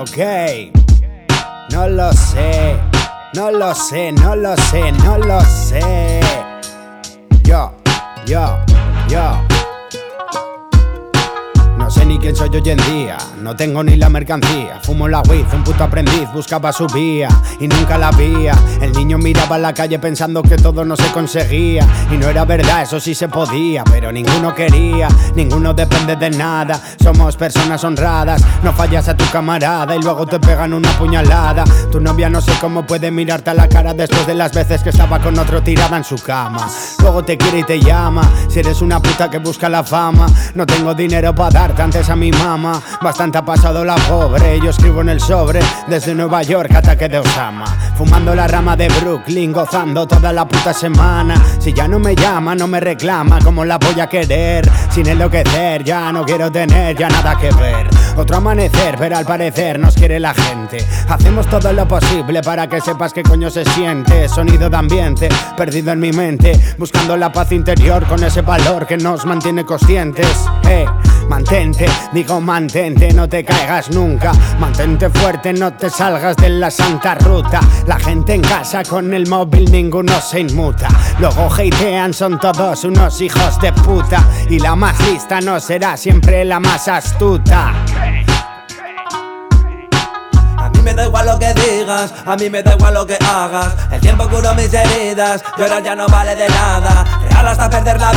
Ok, no lo sé, no lo sé, no lo sé, no lo sé. Hoy en día, no tengo ni la mercancía. Fumo la weed, un puto aprendiz buscaba su vía y nunca la vía. El niño miraba la calle pensando que todo no se conseguía. Y no era verdad, eso sí se podía, pero ninguno quería, ninguno depende de nada. Somos personas honradas, no fallas a tu camarada y luego te pegan una puñalada. Tu novia no sé cómo puede mirarte a la cara después de las veces que estaba con otro tirada en su cama. Luego te quiere y te llama, si eres una puta que busca la fama. No tengo dinero para darte antes a mi Bastante ha pasado la pobre, yo escribo en el sobre desde Nueva York ataque de Osama. Fumando la rama de Brooklyn, gozando toda la puta semana. Si ya no me llama, no me reclama, ¿cómo la voy a querer? Sin enloquecer, ya no quiero tener ya nada que ver. Otro amanecer, pero al parecer nos quiere la gente. Hacemos todo lo posible para que sepas qué coño se siente. Sonido de ambiente, perdido en mi mente, buscando la paz interior con ese valor que nos mantiene conscientes. Eh, Mantente, digo mantente, no te caigas nunca. Mantente fuerte, no te salgas de la santa ruta. La gente en casa con el móvil, ninguno se inmuta. Luego hatean, son todos unos hijos de puta. Y la más lista no será siempre la más astuta. A mí me da igual lo que digas, a mí me da igual lo que hagas. El tiempo curó mis heridas, llorar ya no vale de nada. Real hasta perder la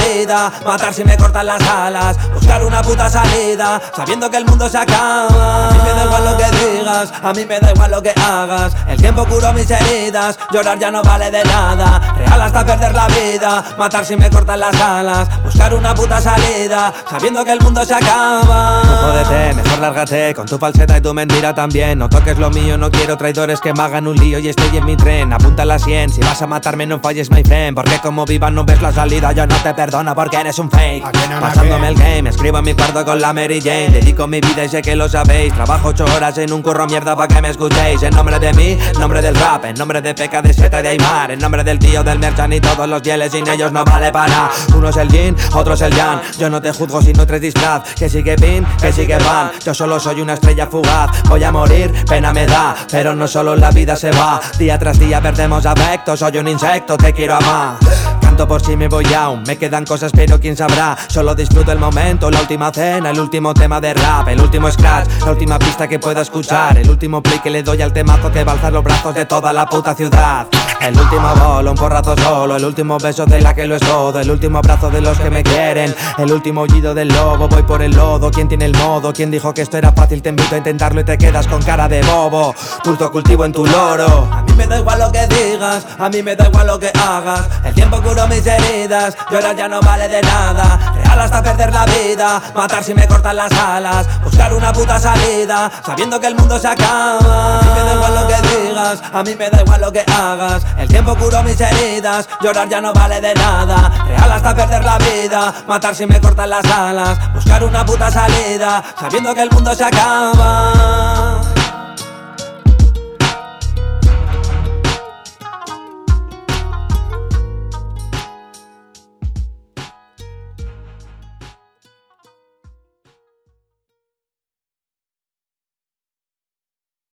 matar si me cortan las alas. Buscar una puta salida, sabiendo que el mundo se acaba. A mí me da igual lo que digas, a mí me da igual lo que hagas. El tiempo curó mis heridas, llorar ya no vale de nada. Real hasta perder la vida, matar si me cortan las alas. Buscar una puta salida, sabiendo que el mundo se acaba. Tú jódete, mejor lárgate con tu falseta y tu mentira también. No toques lo mío, no quiero traidores que me hagan un lío y estoy en mi tren. Apunta la 100, si vas a matarme no falles, my friend. Porque como viva no ves la salida, yo no te perdono porque eres un fake. ¿A que no, no, Pasándome el game, escribo en mi cuarto con la Mary Jane. Dedico mi vida y sé que lo sabéis. Trabajo ocho horas en un curro mierda para que me escuchéis. En nombre de mí, en nombre del rap, en nombre de Peca, de Seta y de Aymar. En nombre del tío del Merchan y todos los dieles, sin ellos no vale para nada. Uno es el yin, otro es el yang. Yo no te juzgo si no tres disfraz. Que sigue pin, que sigue pan. Yo solo soy una estrella fugaz. Voy a morir, pena me da. Pero no solo la vida se va. Día tras día perdemos afecto. Soy un insecto, te quiero amar. Canto por si me voy aún, me quedan cosas pero quién sabrá Solo disfruto el momento, la última cena, el último tema de rap El último scratch, la última pista que pueda escuchar El último play que le doy al temazo que va a alzar los brazos de toda la puta ciudad El último bolo, un porrazo solo El último beso de la que lo es todo El último abrazo de los que me quieren El último aullido del lobo, voy por el lodo ¿Quién tiene el modo? ¿Quién dijo que esto era fácil? Te invito a intentarlo y te quedas con cara de bobo Culto cultivo en tu loro A mí me da igual lo que digas, a mí me da igual lo que hagas. El tiempo curó mis heridas, llorar ya no vale de nada. Real hasta perder la vida, matar si me cortan las alas. Buscar una puta salida, sabiendo que el mundo se acaba. A mí me da igual lo que digas, a mí me da igual lo que hagas. El tiempo curó mis heridas, llorar ya no vale de nada. Real hasta perder la vida, matar si me cortan las alas. Buscar una puta salida, sabiendo que el mundo se acaba.